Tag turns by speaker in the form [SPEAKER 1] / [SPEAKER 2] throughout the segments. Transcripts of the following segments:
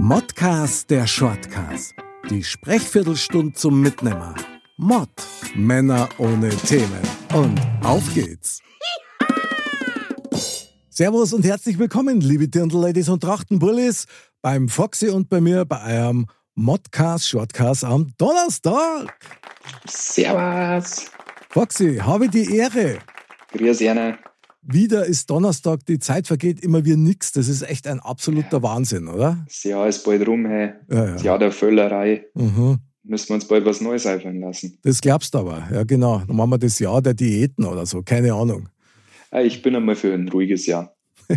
[SPEAKER 1] Modcast der Shortcast. Die Sprechviertelstunde zum Mitnehmer. Mod. Männer ohne Themen. Und auf geht's. Servus und herzlich willkommen, liebe Dirndl-Ladies und Trachtenbullis, beim Foxy und bei mir bei eurem Modcast Shortcast am Donnerstag.
[SPEAKER 2] Servus.
[SPEAKER 1] Foxy, habe die Ehre.
[SPEAKER 2] Grüß Jana.
[SPEAKER 1] Wieder ist Donnerstag, die Zeit vergeht immer wie nix. Das ist echt ein absoluter Wahnsinn, oder?
[SPEAKER 2] Das Jahr ist bald rum, hey.
[SPEAKER 1] Ja,
[SPEAKER 2] Das
[SPEAKER 1] ja.
[SPEAKER 2] Jahr der Völlerei.
[SPEAKER 1] Mhm.
[SPEAKER 2] Müssen wir uns bald was Neues einfallen lassen.
[SPEAKER 1] Das glaubst du aber, ja genau. Dann machen wir das Jahr der Diäten oder so, keine Ahnung.
[SPEAKER 2] Ah, Ich bin einmal für ein ruhiges Jahr.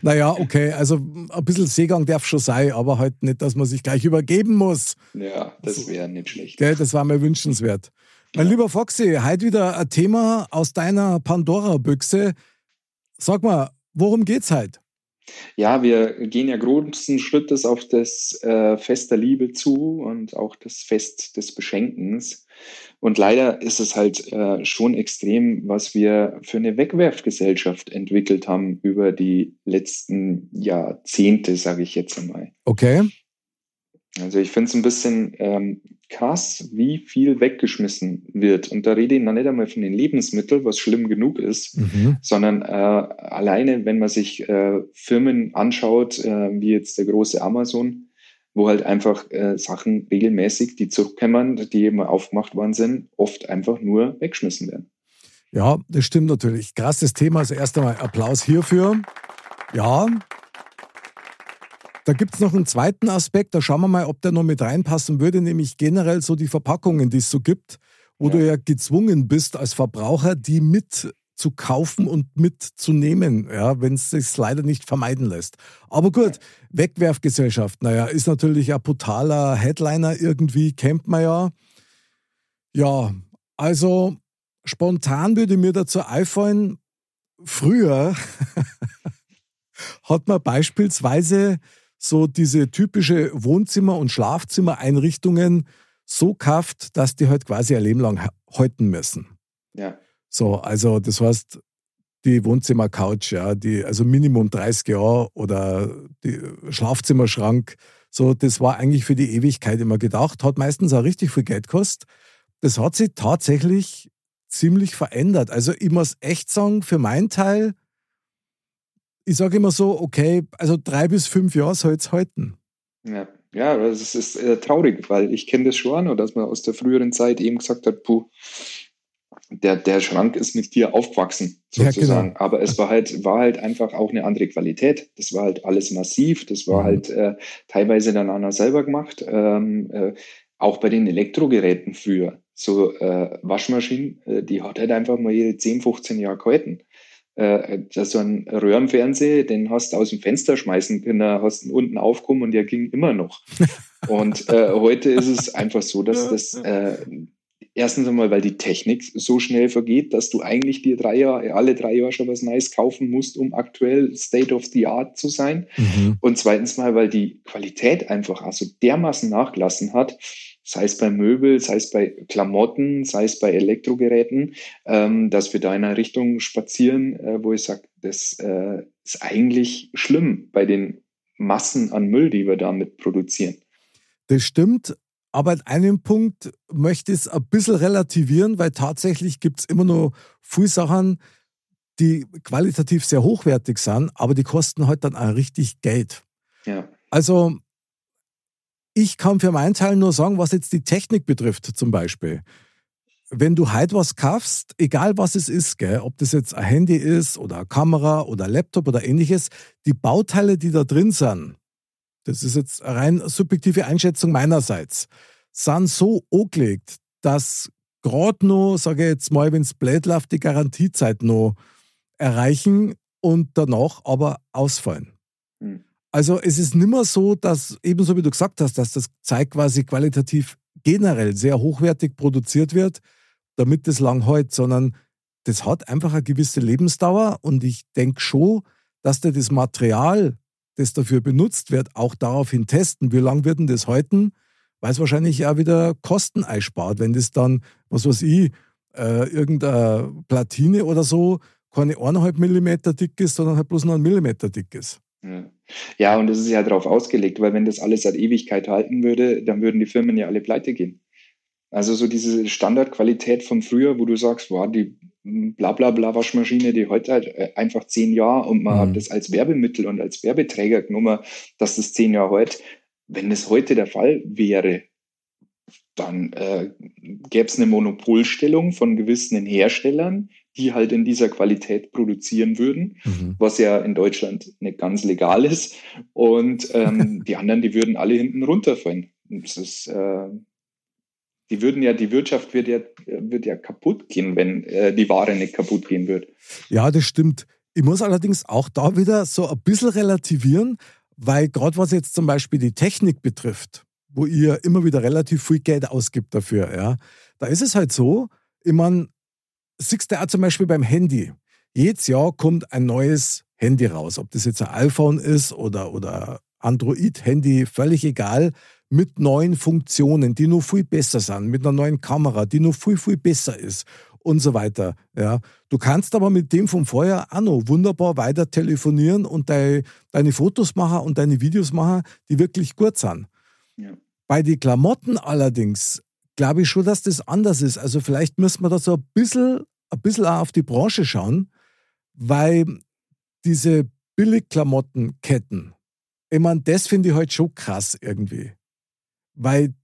[SPEAKER 1] Naja, okay, also ein bisschen Seegang darf schon sein, aber halt nicht, dass man sich gleich übergeben muss.
[SPEAKER 2] Ja, das wäre nicht schlecht.
[SPEAKER 1] Gell, das war mir wünschenswert. Mein lieber Foxy, heute wieder ein Thema aus deiner Pandora-Büchse. Sag mal, worum geht's heute?
[SPEAKER 2] Ja, wir gehen ja großen Schrittes auf das äh, Fest der Liebe zu und auch das Fest des Beschenkens. Und leider ist es halt äh, schon extrem, was wir für eine Wegwerfgesellschaft entwickelt haben über die letzten Jahrzehnte, sage ich jetzt einmal.
[SPEAKER 1] Okay.
[SPEAKER 2] Also ich finde es ein bisschen ähm, krass, wie viel weggeschmissen wird. Und da rede ich noch nicht einmal von den Lebensmitteln, was schlimm genug ist,
[SPEAKER 1] Mhm.
[SPEAKER 2] sondern äh, alleine, wenn man sich äh, Firmen anschaut, äh, wie jetzt der große Amazon, wo halt einfach äh, Sachen regelmäßig, die zurückkommen, die eben aufgemacht worden sind, oft einfach nur weggeschmissen werden.
[SPEAKER 1] Ja, das stimmt natürlich. Krasses Thema. Also erst einmal Applaus hierfür. Ja. Da gibt es noch einen zweiten Aspekt, da schauen wir mal, ob der noch mit reinpassen würde, nämlich generell so die Verpackungen, die es so gibt, wo
[SPEAKER 2] Ja.
[SPEAKER 1] du ja gezwungen bist als Verbraucher, die mit zu kaufen und mitzunehmen, ja, wenn es sich leider nicht vermeiden lässt. Aber gut, Wegwerfgesellschaft, naja, ist natürlich ein brutaler Headliner irgendwie, kennt man ja. Ja, also spontan würde mir dazu einfallen, früher hat man beispielsweise so diese typische Wohnzimmer- und Schlafzimmereinrichtungen so gekauft, dass die halt quasi ein Leben lang ha- halten müssen.
[SPEAKER 2] Ja,
[SPEAKER 1] So, also das heißt, die Wohnzimmercouch, ja, die, also Minimum 30 Jahre oder die Schlafzimmerschrank, so, das war eigentlich für die Ewigkeit immer gedacht, hat meistens auch richtig viel Geld gekostet. Das hat sich tatsächlich ziemlich verändert. Also ich muss echt sagen, für meinen Teil, ich sage immer so, okay, also drei bis fünf Jahre soll es halten.
[SPEAKER 2] ja. Ja, es ist äh, traurig, weil ich kenne das schon, oder dass man aus der früheren Zeit eben gesagt hat, puh, der, der Schrank ist mit dir aufgewachsen,
[SPEAKER 1] Ja,
[SPEAKER 2] sozusagen.
[SPEAKER 1] genau.
[SPEAKER 2] Aber es war halt, war halt einfach auch eine andere Qualität. Das war halt alles massiv, das war
[SPEAKER 1] Mhm.
[SPEAKER 2] halt äh, teilweise dann einer selber gemacht. Ähm, äh, auch bei den Elektrogeräten früher, so äh, Waschmaschinen, äh, die hat halt einfach mal ihre 10, 15 Jahre gehalten. Äh, so ein Röhrenfernseher, den hast du aus dem Fenster schmeißen können, da hast du ihn unten aufgekommen und der ging immer noch. Und äh, heute ist es einfach so, dass das äh, erstens einmal, weil die Technik so schnell vergeht, dass du eigentlich dir drei Jahre, alle drei Jahre schon was Neues kaufen musst, um aktuell State of the Art zu sein.
[SPEAKER 1] Mhm.
[SPEAKER 2] Und zweitens mal, weil die Qualität einfach also dermaßen nachgelassen hat, sei es bei Möbel, sei es bei Klamotten, sei es bei Elektrogeräten, ähm, dass wir da in eine Richtung spazieren, äh, wo ich sage, das äh, ist eigentlich schlimm bei den Massen an Müll, die wir damit produzieren.
[SPEAKER 1] Das stimmt, aber an einem Punkt möchte ich es ein bisschen relativieren, weil tatsächlich gibt es immer noch viele Sachen, die qualitativ sehr hochwertig sind, aber die kosten halt dann auch richtig Geld.
[SPEAKER 2] Ja,
[SPEAKER 1] Also ich kann für meinen Teil nur sagen, was jetzt die Technik betrifft zum Beispiel. Wenn du heute was kaufst, egal was es ist, gell, ob das jetzt ein Handy ist oder eine Kamera oder ein Laptop oder ähnliches, die Bauteile, die da drin sind, das ist jetzt eine rein subjektive Einschätzung meinerseits, sind so angelegt, dass gerade noch, sage ich jetzt mal, wenn es blöd läuft, die Garantiezeit noch erreichen und danach aber ausfallen. Also es ist nimmer so, dass, ebenso wie du gesagt hast, dass das Zeug quasi qualitativ generell sehr hochwertig produziert wird, damit das lang hält, sondern das hat einfach eine gewisse Lebensdauer und ich denke schon, dass der das Material, das dafür benutzt wird, auch daraufhin testen, wie lange wird denn das halten, weil es wahrscheinlich auch wieder Kosten einspart, wenn das dann, was weiß ich, äh, irgendeine Platine oder so keine eineinhalb Millimeter dick ist, sondern halt bloß noch ein Millimeter dick ist.
[SPEAKER 2] Ja. Ja, und das ist ja darauf ausgelegt, weil wenn das alles seit Ewigkeit halten würde, dann würden die Firmen ja alle pleite gehen. Also so diese Standardqualität von früher, wo du sagst, wow, die blablabla Waschmaschine, die heute halt äh, einfach zehn Jahre und man mhm. hat das als Werbemittel und als Werbeträger genommen, dass das zehn Jahre heute, wenn das heute der Fall wäre, dann äh, gäbe es eine Monopolstellung von gewissen Herstellern, die halt in dieser Qualität produzieren würden, mhm. was ja in Deutschland nicht ganz legal ist. Und ähm, die anderen, die würden alle hinten runterfallen. Das ist, äh, die würden ja, die Wirtschaft wird ja, wird ja kaputt gehen, wenn äh, die Ware nicht kaputt gehen wird.
[SPEAKER 1] Ja, das stimmt. Ich muss allerdings auch da wieder so ein bisschen relativieren, weil gerade was jetzt zum Beispiel die Technik betrifft, wo ihr immer wieder relativ viel Geld ausgibt dafür, ja, da ist es halt so, ich meine, siehst du auch zum Beispiel beim Handy. Jedes Jahr kommt ein neues Handy raus, ob das jetzt ein iPhone ist oder, oder Android-Handy, völlig egal mit neuen Funktionen, die nur viel besser sind, mit einer neuen Kamera, die nur viel, viel besser ist und so weiter. Ja. Du kannst aber mit dem vom vorher auch noch wunderbar weiter telefonieren und deine, deine Fotos machen und deine Videos machen, die wirklich gut sind. Ja. Bei den Klamotten allerdings glaube ich schon, dass das anders ist. Also vielleicht müssen wir da so ein bisschen, ein bisschen auch auf die Branche schauen, weil diese Billigklamottenketten, ich meine, das finde ich halt schon krass irgendwie weil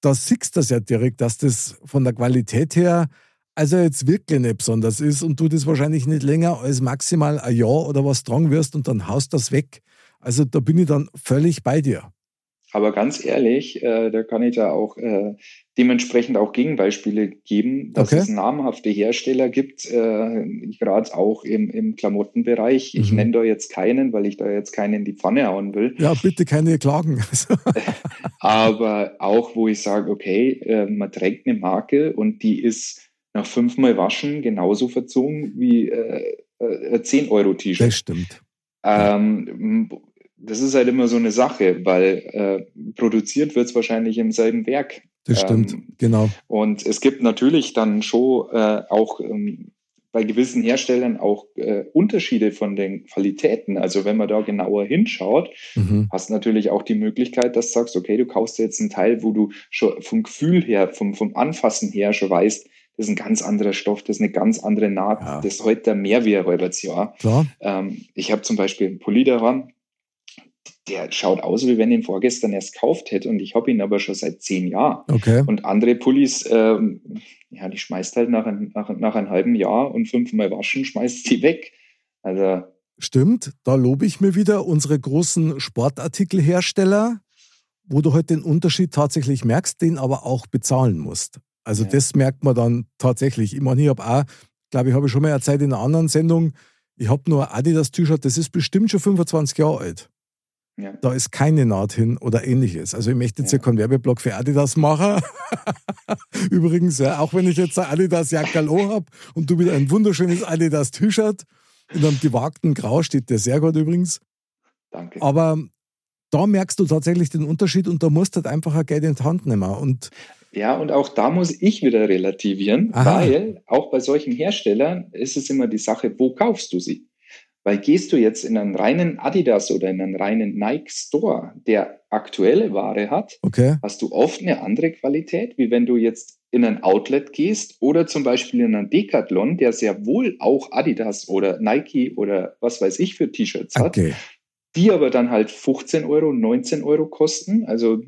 [SPEAKER 1] da siehst du das ja direkt, dass das von der Qualität her also jetzt wirklich nicht besonders ist und du das wahrscheinlich nicht länger als maximal ein Jahr oder was dran wirst und dann haust das weg. Also da bin ich dann völlig bei dir.
[SPEAKER 2] Aber ganz ehrlich, äh, da kann ich da auch äh, dementsprechend auch Gegenbeispiele geben, dass okay. es namhafte Hersteller gibt, äh, gerade auch im, im Klamottenbereich. Ich mhm. nenne da jetzt keinen, weil ich da jetzt keinen in die Pfanne hauen will.
[SPEAKER 1] Ja, bitte keine Klagen.
[SPEAKER 2] Aber auch, wo ich sage, okay, äh, man trägt eine Marke und die ist nach fünfmal Waschen genauso verzogen wie äh, äh, 10-Euro-T-Shirt.
[SPEAKER 1] Das stimmt.
[SPEAKER 2] Ähm, das ist halt immer so eine Sache, weil äh, produziert wird es wahrscheinlich im selben Werk.
[SPEAKER 1] Das stimmt, ähm, genau.
[SPEAKER 2] Und es gibt natürlich dann schon äh, auch ähm, bei gewissen Herstellern auch äh, Unterschiede von den Qualitäten. Also wenn man da genauer hinschaut, mhm. hast natürlich auch die Möglichkeit, dass du sagst, okay, du kaufst jetzt ein Teil, wo du schon vom Gefühl her, vom, vom Anfassen her schon weißt, das ist ein ganz anderer Stoff, das ist eine ganz andere Naht, ja. das ist heute mehr wie ein Jahr. Ähm, ich habe zum Beispiel einen Pulli daran, der schaut aus, wie wenn ich ihn vorgestern erst gekauft hätte und ich habe ihn aber schon seit zehn Jahren.
[SPEAKER 1] Okay.
[SPEAKER 2] Und andere Pullis, ähm, ja, die schmeißt halt nach, ein, nach, nach einem halben Jahr und fünfmal waschen, schmeißt die weg. Also.
[SPEAKER 1] Stimmt, da lobe ich mir wieder unsere großen Sportartikelhersteller, wo du halt den Unterschied tatsächlich merkst, den aber auch bezahlen musst. Also ja. das merkt man dann tatsächlich. Ich meine, ich habe auch, glaube ich, habe ich schon mal erzählt in einer anderen Sendung, ich habe nur ein Adidas-T-Shirt, das ist bestimmt schon 25 Jahre alt. Ja. Da ist keine Naht hin oder ähnliches. Also ich möchte jetzt ja, ja keinen Werbeblock für Adidas machen. Übrigens, ja, auch wenn ich jetzt ein Adidas Jackerl habe und du wieder ein wunderschönes Adidas T-Shirt in einem gewagten Grau steht der sehr gut übrigens.
[SPEAKER 2] Danke.
[SPEAKER 1] Aber da merkst du tatsächlich den Unterschied und da musst du halt einfach ein Geld in die Hand nehmen. Und
[SPEAKER 2] ja, und auch da muss ich wieder relativieren, Aha. weil auch bei solchen Herstellern ist es immer die Sache, wo kaufst du sie? Weil gehst du jetzt in einen reinen Adidas oder in einen reinen Nike Store, der aktuelle Ware hat,
[SPEAKER 1] okay.
[SPEAKER 2] hast du oft eine andere Qualität, wie wenn du jetzt in ein Outlet gehst oder zum Beispiel in einen Decathlon, der sehr wohl auch Adidas oder Nike oder was weiß ich für T-Shirts okay. hat, die aber dann halt 15 Euro, 19 Euro kosten, also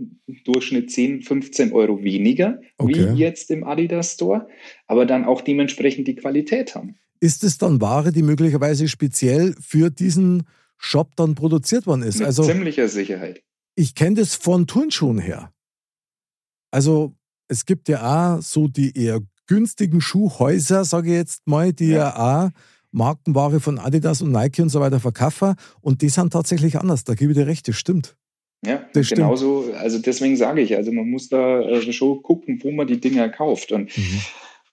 [SPEAKER 2] Durchschnitt 10, 15 Euro weniger okay. wie jetzt im Adidas Store, aber dann auch dementsprechend die Qualität haben.
[SPEAKER 1] Ist es dann Ware, die möglicherweise speziell für diesen Shop dann produziert worden ist?
[SPEAKER 2] Mit also, ziemlicher Sicherheit.
[SPEAKER 1] Ich kenne das von Turnschuhen her. Also es gibt ja auch so die eher günstigen Schuhhäuser, sage ich jetzt mal, die ja, ja auch Markenware von Adidas und Nike und so weiter verkaufen und die sind tatsächlich anders. Da gebe ich dir recht, das stimmt.
[SPEAKER 2] Ja, das genauso, stimmt. also deswegen sage ich, also man muss da äh, schon gucken, wo man die Dinger kauft. Und mhm.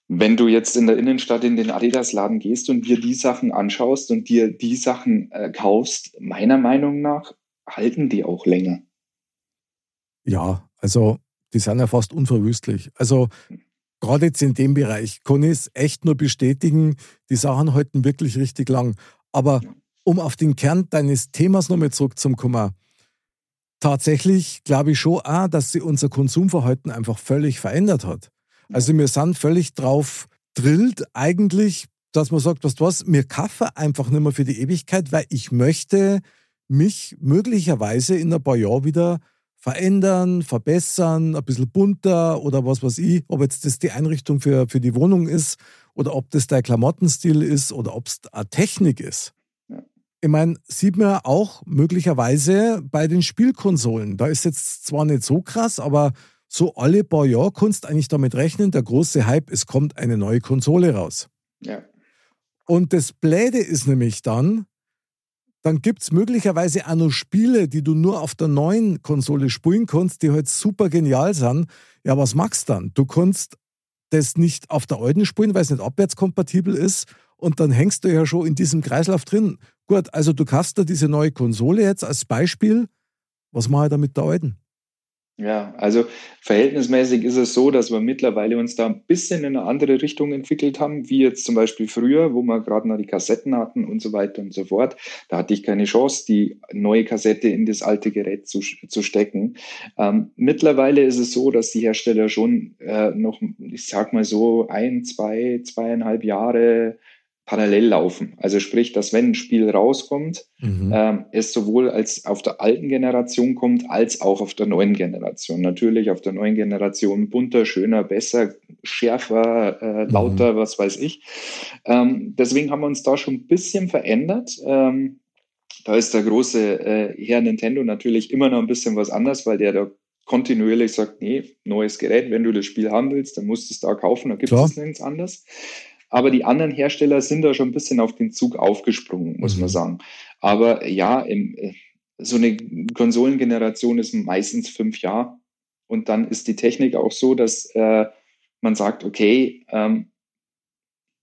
[SPEAKER 2] Wenn du jetzt in der Innenstadt in den Adidas-Laden gehst und dir die Sachen anschaust und dir die Sachen äh, kaufst, meiner Meinung nach halten die auch länger.
[SPEAKER 1] Ja, also die sind ja fast unverwüstlich. Also gerade jetzt in dem Bereich kann ich es echt nur bestätigen, die Sachen halten wirklich richtig lang. Aber um auf den Kern deines Themas nochmal zurückzukommen, tatsächlich glaube ich schon auch, dass sie unser Konsumverhalten einfach völlig verändert hat. Also wir sind völlig drauf drillt eigentlich, dass man sagt, was du was, mir kaffe einfach nicht mehr für die Ewigkeit, weil ich möchte mich möglicherweise in ein paar Jahren wieder verändern, verbessern, ein bisschen bunter oder was weiß ich, ob jetzt das die Einrichtung für, für die Wohnung ist oder ob das der Klamottenstil ist oder ob es eine Technik ist. Ich meine, sieht man auch möglicherweise bei den Spielkonsolen. Da ist jetzt zwar nicht so krass, aber so alle paar Jahre kannst du eigentlich damit rechnen, der große Hype, es kommt eine neue Konsole raus.
[SPEAKER 2] Ja.
[SPEAKER 1] Und das Bläde ist nämlich dann, dann gibt es möglicherweise auch noch Spiele, die du nur auf der neuen Konsole spielen kannst, die halt super genial sind. Ja, was machst du dann? Du kannst das nicht auf der alten spielen, weil es nicht abwärtskompatibel ist. Und dann hängst du ja schon in diesem Kreislauf drin. Gut, also du kaufst da diese neue Konsole jetzt als Beispiel. Was mache ich da mit der alten?
[SPEAKER 2] Ja, also verhältnismäßig ist es so, dass wir mittlerweile uns da ein bisschen in eine andere Richtung entwickelt haben, wie jetzt zum Beispiel früher, wo wir gerade noch die Kassetten hatten und so weiter und so fort. Da hatte ich keine Chance, die neue Kassette in das alte Gerät zu, zu stecken. Ähm, mittlerweile ist es so, dass die Hersteller schon äh, noch, ich sag mal so, ein, zwei, zweieinhalb Jahre parallel laufen. Also sprich, dass wenn ein Spiel rauskommt, mhm. ähm, es sowohl als auf der alten Generation kommt, als auch auf der neuen Generation. Natürlich auf der neuen Generation bunter, schöner, besser, schärfer, äh, mhm. lauter, mhm. was weiß ich. Ähm, deswegen haben wir uns da schon ein bisschen verändert. Ähm, da ist der große äh, Herr Nintendo natürlich immer noch ein bisschen was anders, weil der da kontinuierlich sagt, nee, neues Gerät, wenn du das Spiel haben willst, dann musst du es da kaufen, da gibt es nichts anderes. Aber die anderen Hersteller sind da schon ein bisschen auf den Zug aufgesprungen, muss mhm. man sagen. Aber ja, im, äh, so eine Konsolengeneration ist meistens fünf Jahre. Und dann ist die Technik auch so, dass äh, man sagt, okay, ähm,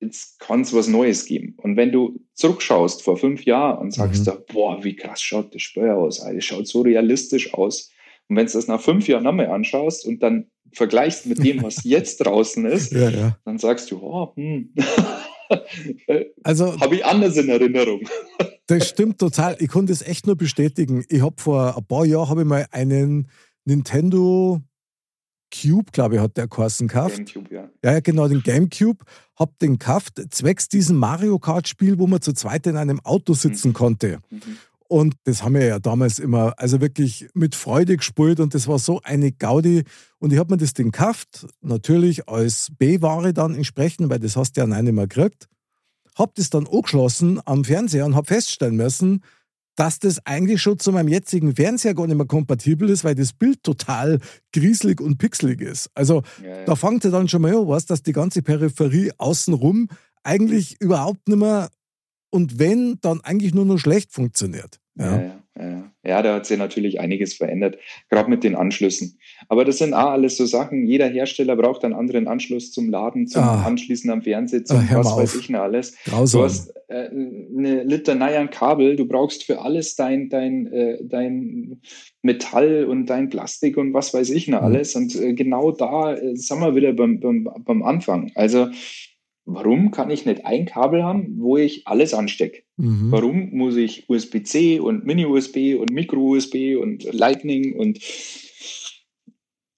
[SPEAKER 2] jetzt kann es was Neues geben. Und wenn du zurückschaust vor fünf Jahren und sagst, mhm. da, boah, wie krass schaut das Spiel aus, es schaut so realistisch aus. Und wenn du das nach fünf Jahren nochmal anschaust und dann vergleichst mit dem, was jetzt draußen ist, ja, ja. dann sagst du, oh, hm. also habe ich anders in Erinnerung.
[SPEAKER 1] das stimmt total. Ich konnte es echt nur bestätigen. Ich habe vor ein paar Jahren habe ich mal einen Nintendo Cube, glaube ich, hat der Carsten gekauft. Gamecube, ja. Ja, genau, den Gamecube. Hab den gekauft, zwecks diesem Mario Kart Spiel, wo man zu zweit in einem Auto sitzen mhm. konnte. Mhm. Und das haben wir ja damals immer, also wirklich mit Freude gespielt und das war so eine Gaudi. Und ich habe mir das Ding gekauft, natürlich als B-Ware dann entsprechend, weil das hast du ja nein nicht mehr gekriegt. Hab das dann angeschlossen am Fernseher und hab feststellen müssen, dass das eigentlich schon zu meinem jetzigen Fernseher gar nicht mehr kompatibel ist, weil das Bild total grieselig und pixelig ist. Also ja, ja. da fängt ja dann schon mal an, was, dass die ganze Peripherie außenrum eigentlich überhaupt nicht mehr und wenn, dann eigentlich nur noch schlecht funktioniert.
[SPEAKER 2] Ja. Ja, ja, ja, da hat sich natürlich einiges verändert, gerade mit den Anschlüssen. Aber das sind auch alles so Sachen. Jeder Hersteller braucht einen anderen Anschluss zum Laden, zum ah. Anschließen am Fernseher, zum ah, was weiß ich noch alles. Grausam. Du hast äh, eine Litanei an Kabel, du brauchst für alles dein, dein, äh, dein Metall und dein Plastik und was weiß ich noch mhm. alles. Und äh, genau da äh, sind wir wieder beim, beim, beim Anfang. Also Warum kann ich nicht ein Kabel haben, wo ich alles anstecke? Mhm. Warum muss ich USB-C und Mini-USB und Micro-USB und Lightning und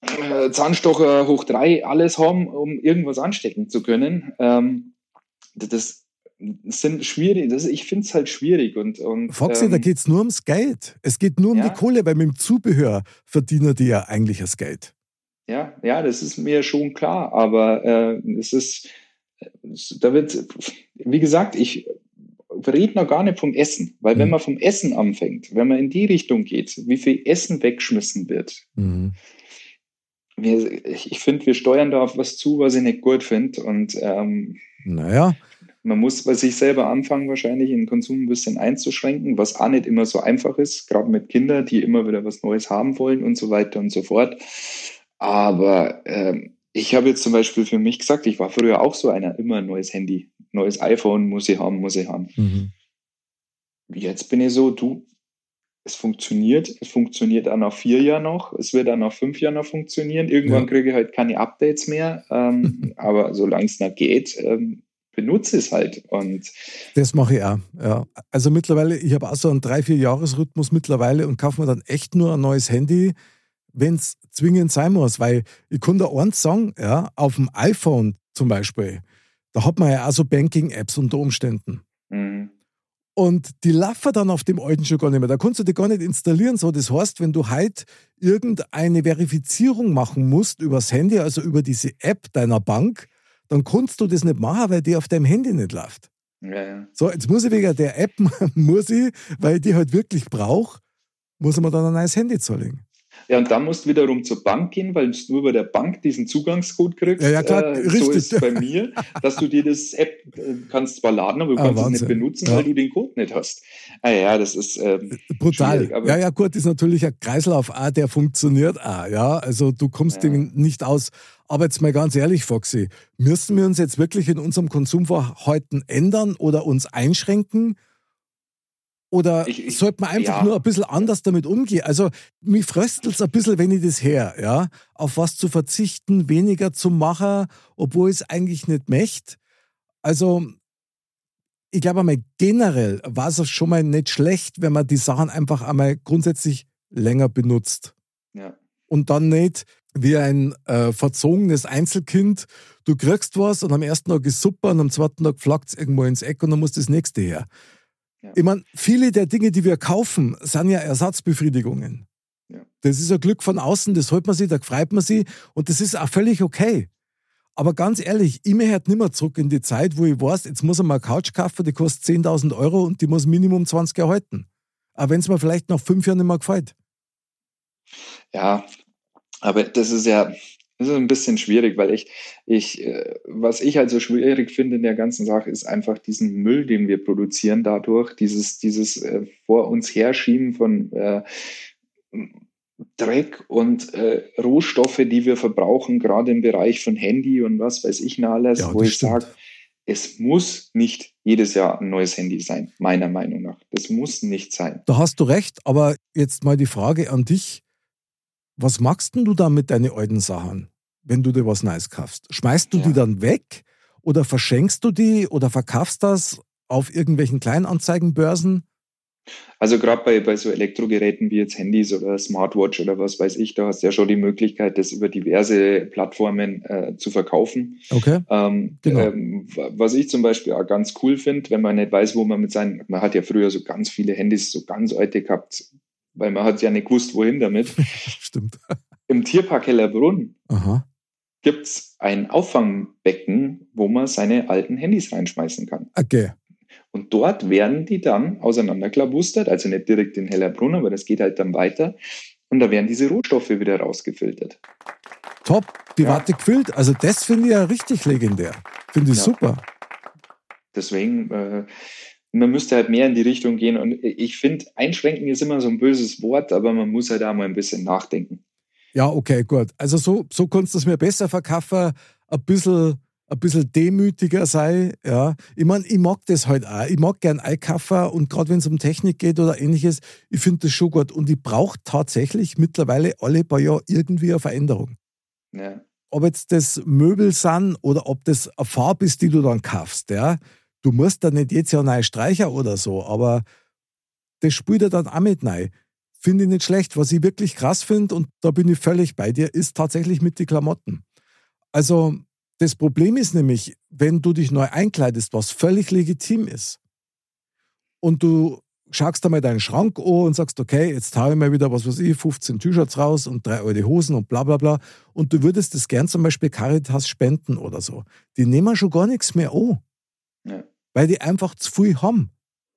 [SPEAKER 2] äh, Zahnstocher hoch drei alles haben, um irgendwas anstecken zu können? Ähm, das sind schwierig, das, ich finde es halt schwierig. Und, und,
[SPEAKER 1] Foxy, ähm, da geht es nur ums Geld. Es geht nur um ja. die Kohle, weil mit dem Zubehör verdienen die ja eigentlich das Geld.
[SPEAKER 2] Ja, ja, das ist mir schon klar, aber äh, es ist da wird, wie gesagt, ich rede noch gar nicht vom Essen, weil mhm. wenn man vom Essen anfängt, wenn man in die Richtung geht, wie viel Essen weggeschmissen wird, mhm. wir, ich finde, wir steuern da auf was zu, was ich nicht gut finde. Und ähm,
[SPEAKER 1] naja.
[SPEAKER 2] Man muss bei sich selber anfangen, wahrscheinlich den Konsum ein bisschen einzuschränken, was auch nicht immer so einfach ist, gerade mit Kindern, die immer wieder was Neues haben wollen und so weiter und so fort. Aber ähm, ich habe jetzt zum Beispiel für mich gesagt, ich war früher auch so einer, immer ein neues Handy, neues iPhone muss ich haben, muss ich haben. Mhm. Jetzt bin ich so, du, es funktioniert, es funktioniert auch nach vier Jahren noch, es wird auch nach fünf Jahren noch funktionieren. Irgendwann ja. kriege ich halt keine Updates mehr, ähm, aber solange es noch geht, ähm, benutze es halt. Und
[SPEAKER 1] das mache ich auch. Ja. Also mittlerweile, ich habe auch so einen drei, vier Jahresrhythmus mittlerweile und kaufe mir dann echt nur ein neues Handy, wenn es zwingend sein muss. Weil ich kann da eins sagen, ja, auf dem iPhone zum Beispiel, da hat man ja auch so Banking-Apps unter Umständen. Mhm. Und die laufen dann auf dem alten schon gar nicht mehr. Da kannst du die gar nicht installieren. So, das heißt, wenn du halt irgendeine Verifizierung machen musst übers Handy, also über diese App deiner Bank, dann kannst du das nicht machen, weil die auf deinem Handy nicht läuft. Ja, ja. So, jetzt muss ich wegen der App, muss ich, weil ich die halt wirklich brauche, muss ich mir dann ein neues Handy zulegen.
[SPEAKER 2] Ja, und dann musst du wiederum zur Bank gehen, weil du nur bei der Bank diesen Zugangscode kriegst.
[SPEAKER 1] Ja, ja klar, äh, richtig. So
[SPEAKER 2] ist es bei mir, dass du dir das App äh, kannst zwar laden, aber du ah, kannst Wahnsinn. es nicht benutzen, ja. weil du den Code nicht hast. Ah ja, das ist ähm,
[SPEAKER 1] brutal. Ja, ja, gut, ist natürlich ein Kreislauf auch, der funktioniert auch. Ja, also du kommst ja. dem nicht aus. Aber jetzt mal ganz ehrlich, Foxy, müssen wir uns jetzt wirklich in unserem Konsumverhalten ändern oder uns einschränken? Oder ich, ich, sollte man einfach ja. nur ein bisschen anders damit umgehen? Also, mich fröstelt es ein bisschen, wenn ich das her, ja, auf was zu verzichten, weniger zu machen, obwohl ich es eigentlich nicht möchte. Also, ich glaube einmal generell war es schon mal nicht schlecht, wenn man die Sachen einfach einmal grundsätzlich länger benutzt. Ja. Und dann nicht wie ein äh, verzogenes Einzelkind, du kriegst was und am ersten Tag ist super und am zweiten Tag flackt es irgendwo ins Eck und dann muss das nächste her. Ja. Ich meine, viele der Dinge, die wir kaufen, sind ja Ersatzbefriedigungen. Ja. Das ist ein Glück von außen, das holt man sich, da freut man sich und das ist auch völlig okay. Aber ganz ehrlich, ich möchte nicht mehr zurück in die Zeit, wo ich weiß, jetzt muss ich mal eine Couch kaufen, die kostet 10.000 Euro und die muss Minimum 20 erhalten. Aber wenn es mir vielleicht nach fünf Jahren nicht mehr gefällt.
[SPEAKER 2] Ja, aber das ist ja, das ist ein bisschen schwierig, weil ich, ich, äh, was ich halt so schwierig finde in der ganzen Sache, ist einfach diesen Müll, den wir produzieren dadurch, dieses, dieses äh, vor uns herschieben von äh, Dreck und äh, Rohstoffe, die wir verbrauchen, gerade im Bereich von Handy und was weiß ich noch alles, ja, wo ich sage, es muss nicht jedes Jahr ein neues Handy sein, meiner Meinung nach. Das muss nicht sein.
[SPEAKER 1] Da hast du recht, aber jetzt mal die Frage an dich. Was machst denn du da mit deinen alten Sachen, wenn du dir was Neues kaufst? Schmeißt du ja. die dann weg oder verschenkst du die oder verkaufst das auf irgendwelchen Kleinanzeigenbörsen?
[SPEAKER 2] Also gerade bei, bei so Elektrogeräten wie jetzt Handys oder Smartwatch oder was weiß ich, da hast du ja schon die Möglichkeit, das über diverse Plattformen äh, zu verkaufen.
[SPEAKER 1] Okay.
[SPEAKER 2] Ähm, genau. ähm, was ich zum Beispiel auch ganz cool finde, wenn man nicht weiß, wo man mit seinen, man hat ja früher so ganz viele Handys, so ganz alte gehabt, weil man hat ja nicht gewusst, wohin damit.
[SPEAKER 1] Stimmt.
[SPEAKER 2] Im Tierpark Hellerbrunn gibt es ein Auffangbecken, wo man seine alten Handys reinschmeißen kann.
[SPEAKER 1] Okay.
[SPEAKER 2] Und dort werden die dann auseinanderklabustert, also nicht direkt in Hellerbrunn, aber das geht halt dann weiter. Und da werden diese Rohstoffe wieder rausgefiltert.
[SPEAKER 1] Top, die ja. Warte gefüllt. Also das finde ich ja richtig legendär. Finde ich ja. super.
[SPEAKER 2] Deswegen, äh, man müsste halt mehr in die Richtung gehen. Und ich finde, einschränken ist immer so ein böses Wort, aber man muss halt da mal ein bisschen nachdenken.
[SPEAKER 1] Ja, okay, gut. Also so, so kannst du es mir besser verkaufen, ein bisschen, ein bisschen demütiger sei. Ja. Ich meine, ich mag das halt auch. Ich mag gern einkaufen und gerade wenn es um Technik geht oder ähnliches, ich finde das schon gut. Und ich brauche tatsächlich mittlerweile alle paar Jahre irgendwie eine Veränderung. Ja. Ob jetzt das Möbel sind oder ob das eine Farbe ist, die du dann kaufst, ja Du musst da nicht jetzt ja neu streichen oder so, aber das spielt er dann auch mit rein. Finde ich nicht schlecht. Was ich wirklich krass finde, und da bin ich völlig bei dir, ist tatsächlich mit den Klamotten. Also, das Problem ist nämlich, wenn du dich neu einkleidest, was völlig legitim ist, und du schaust da mal deinen Schrank an und sagst, okay, jetzt haue ich mal wieder, was weiß ich, 15 T-Shirts raus und drei alte Hosen und bla bla bla. Und du würdest das gern zum Beispiel Caritas spenden oder so. Die nehmen schon gar nichts mehr an. Ja weil die einfach zu viel haben.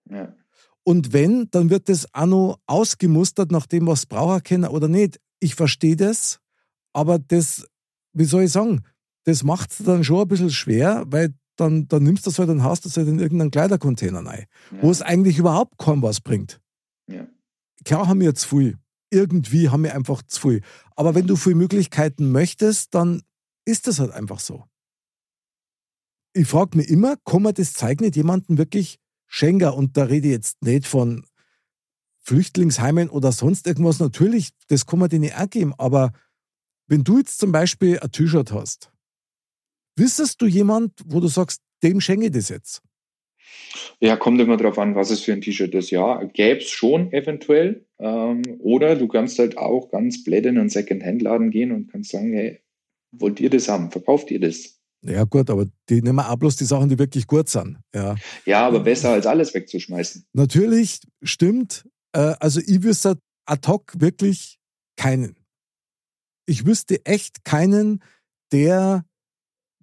[SPEAKER 1] Ja. Und wenn, dann wird das auch noch ausgemustert nach dem, was braucher können oder nicht. Ich verstehe das, aber das, wie soll ich sagen, das macht es dann schon ein bisschen schwer, weil dann, dann nimmst du das halt und haust das halt in irgendeinen Kleidercontainer rein, ja. wo es eigentlich überhaupt kaum was bringt. Ja. Klar haben wir jetzt viel. Irgendwie haben wir einfach zu viel. Aber wenn du viele Möglichkeiten möchtest, dann ist das halt einfach so. Ich frage mich immer, kann man das Zeug nicht jemandem wirklich schenken? Und da rede ich jetzt nicht von Flüchtlingsheimen oder sonst irgendwas. Natürlich, das kann man denen auch geben. Aber wenn du jetzt zum Beispiel ein T-Shirt hast, wissest du jemand, wo du sagst, dem schenke ich das jetzt?
[SPEAKER 2] Ja, kommt immer darauf an, was es für ein T-Shirt ist. Ja, gäbe es schon eventuell. Ähm, oder du kannst halt auch ganz blöd in einen Second-Hand-Laden gehen und kannst sagen, hey, wollt ihr das haben? Verkauft ihr das?
[SPEAKER 1] Ja, gut, aber die nehmen auch bloß die Sachen, die wirklich gut sind. Ja,
[SPEAKER 2] ja aber besser als alles wegzuschmeißen.
[SPEAKER 1] Natürlich, stimmt. Äh, also ich wüsste ad hoc wirklich keinen. Ich wüsste echt keinen, der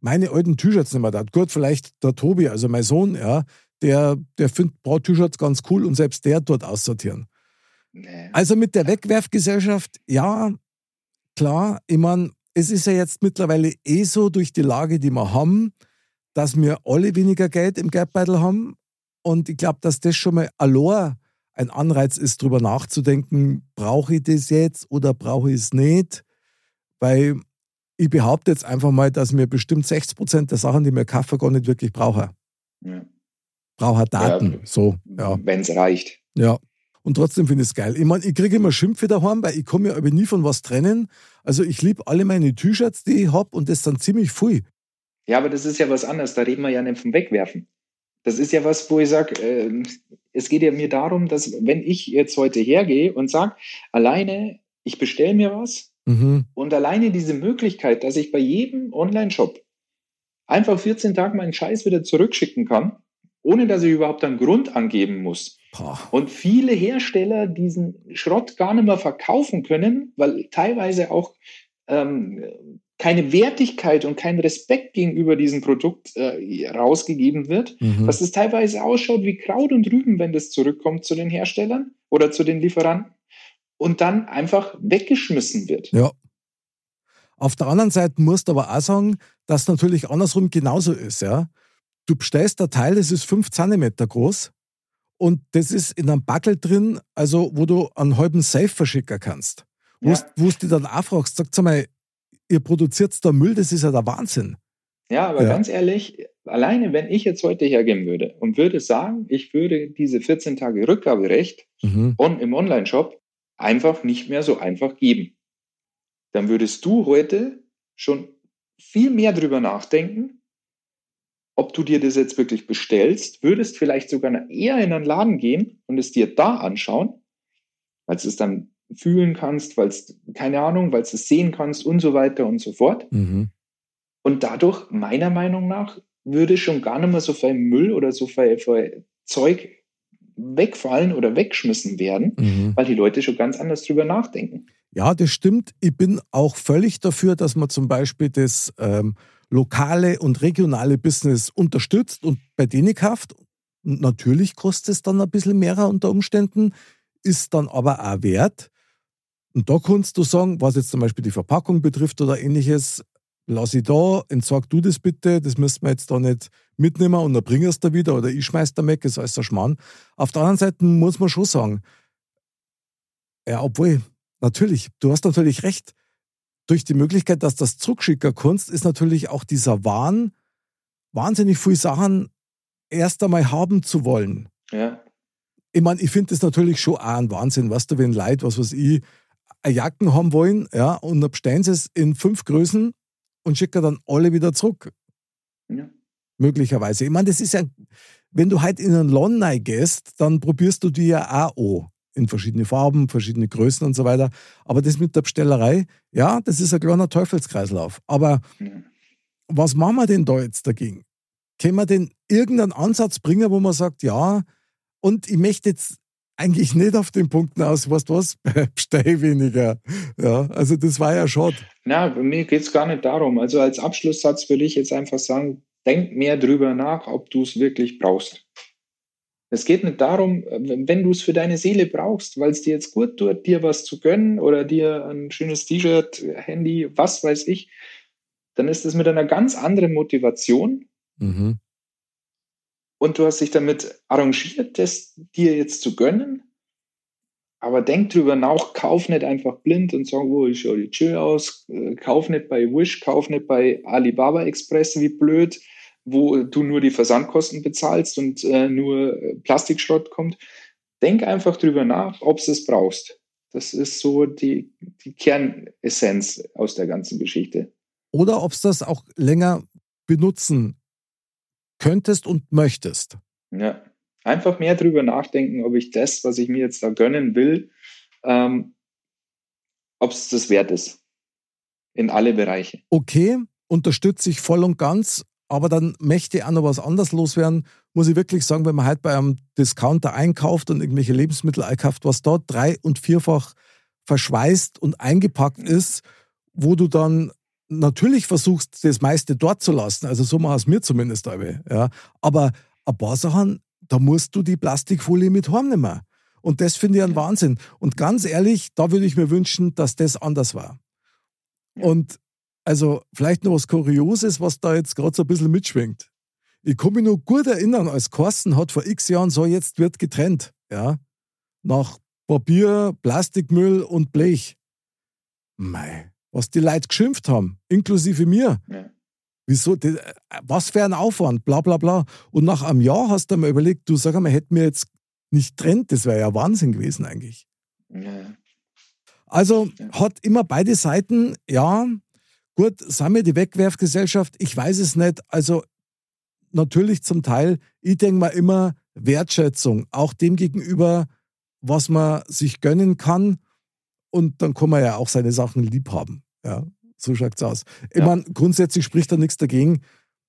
[SPEAKER 1] meine alten T-Shirts nicht mehr hat. Gut, vielleicht der Tobi, also mein Sohn, ja, der, der findet Braut-T-Shirts ganz cool und selbst der dort aussortieren. Nee. Also mit der Wegwerfgesellschaft, ja, klar, ich meine, es ist ja jetzt mittlerweile eh so durch die Lage, die wir haben, dass wir alle weniger Geld im Geldbeutel haben. Und ich glaube, dass das schon mal allein ein Anreiz ist, darüber nachzudenken, brauche ich das jetzt oder brauche ich es nicht? Weil ich behaupte jetzt einfach mal, dass mir bestimmt 60 Prozent der Sachen, die mir kaufe, gar nicht wirklich brauche. Ja. Brauche Daten, ja, so. Ja.
[SPEAKER 2] Wenn es reicht.
[SPEAKER 1] Ja. Und trotzdem finde ich es geil. Ich meine, ich kriege immer Schimpfe daheim, weil ich komme ja aber nie von was trennen. Also ich liebe alle meine T-Shirts, die ich habe und das sind ziemlich viel.
[SPEAKER 2] Ja, aber das ist ja was anderes. Da reden wir ja nicht vom Wegwerfen. Das ist ja was, wo ich sage, äh, es geht ja mir darum, dass wenn ich jetzt heute hergehe und sage, alleine, ich bestelle mir was, Mhm. Und alleine diese Möglichkeit, dass ich bei jedem Online-Shop einfach 14 Tage meinen Scheiß wieder zurückschicken kann, ohne dass ich überhaupt einen Grund angeben muss. Und viele Hersteller diesen Schrott gar nicht mehr verkaufen können, weil teilweise auch ähm, keine Wertigkeit und kein Respekt gegenüber diesem Produkt äh, rausgegeben wird, mhm. dass es teilweise ausschaut wie Kraut und Rüben, wenn das zurückkommt zu den Herstellern oder zu den Lieferanten und dann einfach weggeschmissen wird.
[SPEAKER 1] Ja. Auf der anderen Seite musst du aber auch sagen, dass natürlich andersrum genauso ist. Ja? Du bestellst ein Teil, das ist 5 cm groß und das ist in einem Backel drin, also wo du einen halben Safe verschicken kannst. Wo ja. du dich dann auch fragst, sagt mal, ihr produziert da Müll, das ist ja der Wahnsinn.
[SPEAKER 2] Ja, aber ja. ganz ehrlich, alleine wenn ich jetzt heute hergehen würde und würde sagen, ich würde diese 14 Tage Rückgaberecht mhm. on, im Online-Shop einfach nicht mehr so einfach geben. Dann würdest du heute schon viel mehr drüber nachdenken, ob du dir das jetzt wirklich bestellst, würdest vielleicht sogar eher in einen Laden gehen und es dir da anschauen, weil du es dann fühlen kannst, weil es, keine Ahnung, weil du es sehen kannst und so weiter und so fort. Mhm. Und dadurch, meiner Meinung nach, würde schon gar nicht mehr so viel Müll oder so viel, viel Zeug wegfallen oder wegschmissen werden, mhm. weil die Leute schon ganz anders drüber nachdenken.
[SPEAKER 1] Ja, das stimmt. Ich bin auch völlig dafür, dass man zum Beispiel das ähm, lokale und regionale Business unterstützt und bei denen kauft. Natürlich kostet es dann ein bisschen mehr unter Umständen, ist dann aber auch wert. Und da kannst du sagen, was jetzt zum Beispiel die Verpackung betrifft oder ähnliches, lass ich da, entsag du das bitte, das müssen wir jetzt da nicht mitnehmen und dann bring es da wieder oder ich schmeiß da weg, ist alles ein Schmarrn. Auf der anderen Seite muss man schon sagen, ja, obwohl, natürlich, du hast natürlich recht, durch die Möglichkeit, dass das zurückschicken kannst, ist natürlich auch dieser Wahn, wahnsinnig viele Sachen erst einmal haben zu wollen. Ja. Ich meine, ich finde das natürlich schon auch ein Wahnsinn, was du, wenn Leute, was weiß ich, eine Jacken haben wollen, ja, und dann bestellen sie es in fünf Größen und schicken dann alle wieder zurück. Ja. Möglicherweise. Ich meine, das ist ja, wenn du halt in einen Laden gehst, dann probierst du die ja auch an. In verschiedene Farben, verschiedene Größen und so weiter. Aber das mit der Bestellerei, ja, das ist ein kleiner Teufelskreislauf. Aber was machen wir denn da jetzt dagegen? Können wir denn irgendeinen Ansatz bringen, wo man sagt, ja, und ich möchte jetzt eigentlich nicht auf den Punkten aus, was du was, bestell weniger. Ja, also das war ja schade.
[SPEAKER 2] Na, mir geht es gar nicht darum. Also als Abschlusssatz würde ich jetzt einfach sagen, denk mehr drüber nach, ob du es wirklich brauchst. Es geht nicht darum, wenn du es für deine Seele brauchst, weil es dir jetzt gut tut, dir was zu gönnen oder dir ein schönes T-Shirt, Handy, was weiß ich, dann ist es mit einer ganz anderen Motivation, mhm. und du hast dich damit arrangiert, das dir jetzt zu gönnen. Aber denk drüber nach, kauf nicht einfach blind und sag, oh, ich schaue die chill aus, äh, kauf nicht bei Wish, kauf nicht bei Alibaba Express, wie blöd, wo du nur die Versandkosten bezahlst und äh, nur Plastikschrott kommt. Denk einfach drüber nach, ob du es brauchst. Das ist so die, die Kernessenz aus der ganzen Geschichte.
[SPEAKER 1] Oder ob es das auch länger benutzen könntest und möchtest.
[SPEAKER 2] Ja, einfach mehr drüber nachdenken, ob ich das, was ich mir jetzt da gönnen will, ähm, ob es das wert ist. In alle Bereiche.
[SPEAKER 1] Okay, unterstütze ich voll und ganz, aber dann möchte ich auch noch was anderes loswerden. Muss ich wirklich sagen, wenn man halt bei einem Discounter einkauft und irgendwelche Lebensmittel einkauft, was dort drei- und vierfach verschweißt und eingepackt ist, wo du dann natürlich versuchst, das meiste dort zu lassen. Also so machen es mir zumindest. Ja. Aber ein paar Sachen, da musst du die Plastikfolie mit heimnehmen. Und das finde ich ein Wahnsinn. Und ganz ehrlich, da würde ich mir wünschen, dass das anders war. Und also vielleicht noch was Kurioses, was da jetzt gerade so ein bisschen mitschwingt. Ich kann mich noch gut erinnern, als Carsten hat vor x Jahren so jetzt wird getrennt, ja, nach Papier, Plastikmüll und Blech. Mei, was die Leute geschimpft haben, inklusive mir. Ja. Wieso, die, was für ein Aufwand, bla bla bla. Und nach einem Jahr hast du mal überlegt, du sag mal, hätten wir jetzt nicht trennt, das wäre ja Wahnsinn gewesen eigentlich. Ja. Also ja. hat immer beide Seiten, ja, gut, sind wir die Wegwerfgesellschaft? Ich weiß es nicht. Also natürlich zum Teil, ich denke mal immer Wertschätzung, auch dem gegenüber, was man sich gönnen kann. Und dann kann man ja auch seine Sachen lieb haben. Ja, so schaut es aus. Ich ja. meine, grundsätzlich spricht da nichts dagegen,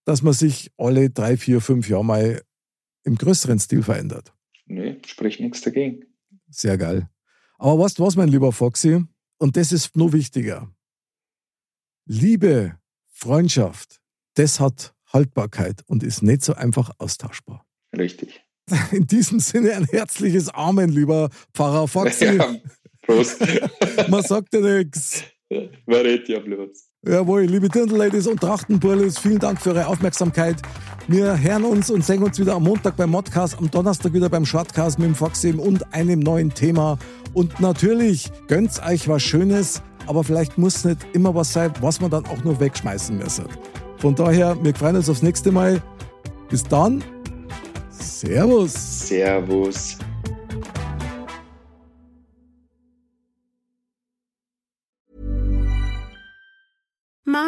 [SPEAKER 1] dass man sich alle drei, vier, fünf Jahre mal im größeren Stil verändert.
[SPEAKER 2] Nee, spricht nichts dagegen.
[SPEAKER 1] Sehr geil. Aber weißt du was, mein lieber Foxy? Und das ist noch wichtiger. Liebe, Freundschaft, das hat Haltbarkeit und ist nicht so einfach austauschbar.
[SPEAKER 2] Richtig.
[SPEAKER 1] In diesem Sinne ein herzliches Amen, lieber Pfarrer Foxy. Ja, Prost. Man sagt ja nichts.
[SPEAKER 2] Wer redet ja bloß?
[SPEAKER 1] Jawohl, liebe Dirndl-Ladies und Trachtenburlis, vielen Dank für eure Aufmerksamkeit. Wir hören uns und sehen uns wieder am Montag beim Modcast, am Donnerstag wieder beim Shortcast mit dem Foxy und einem neuen Thema. Und natürlich gönnt euch was Schönes, aber vielleicht muss nicht immer was sein, was man dann auch nur wegschmeißen müssen. Von daher, wir freuen uns aufs nächste Mal. Bis dann. Servus.
[SPEAKER 2] Servus.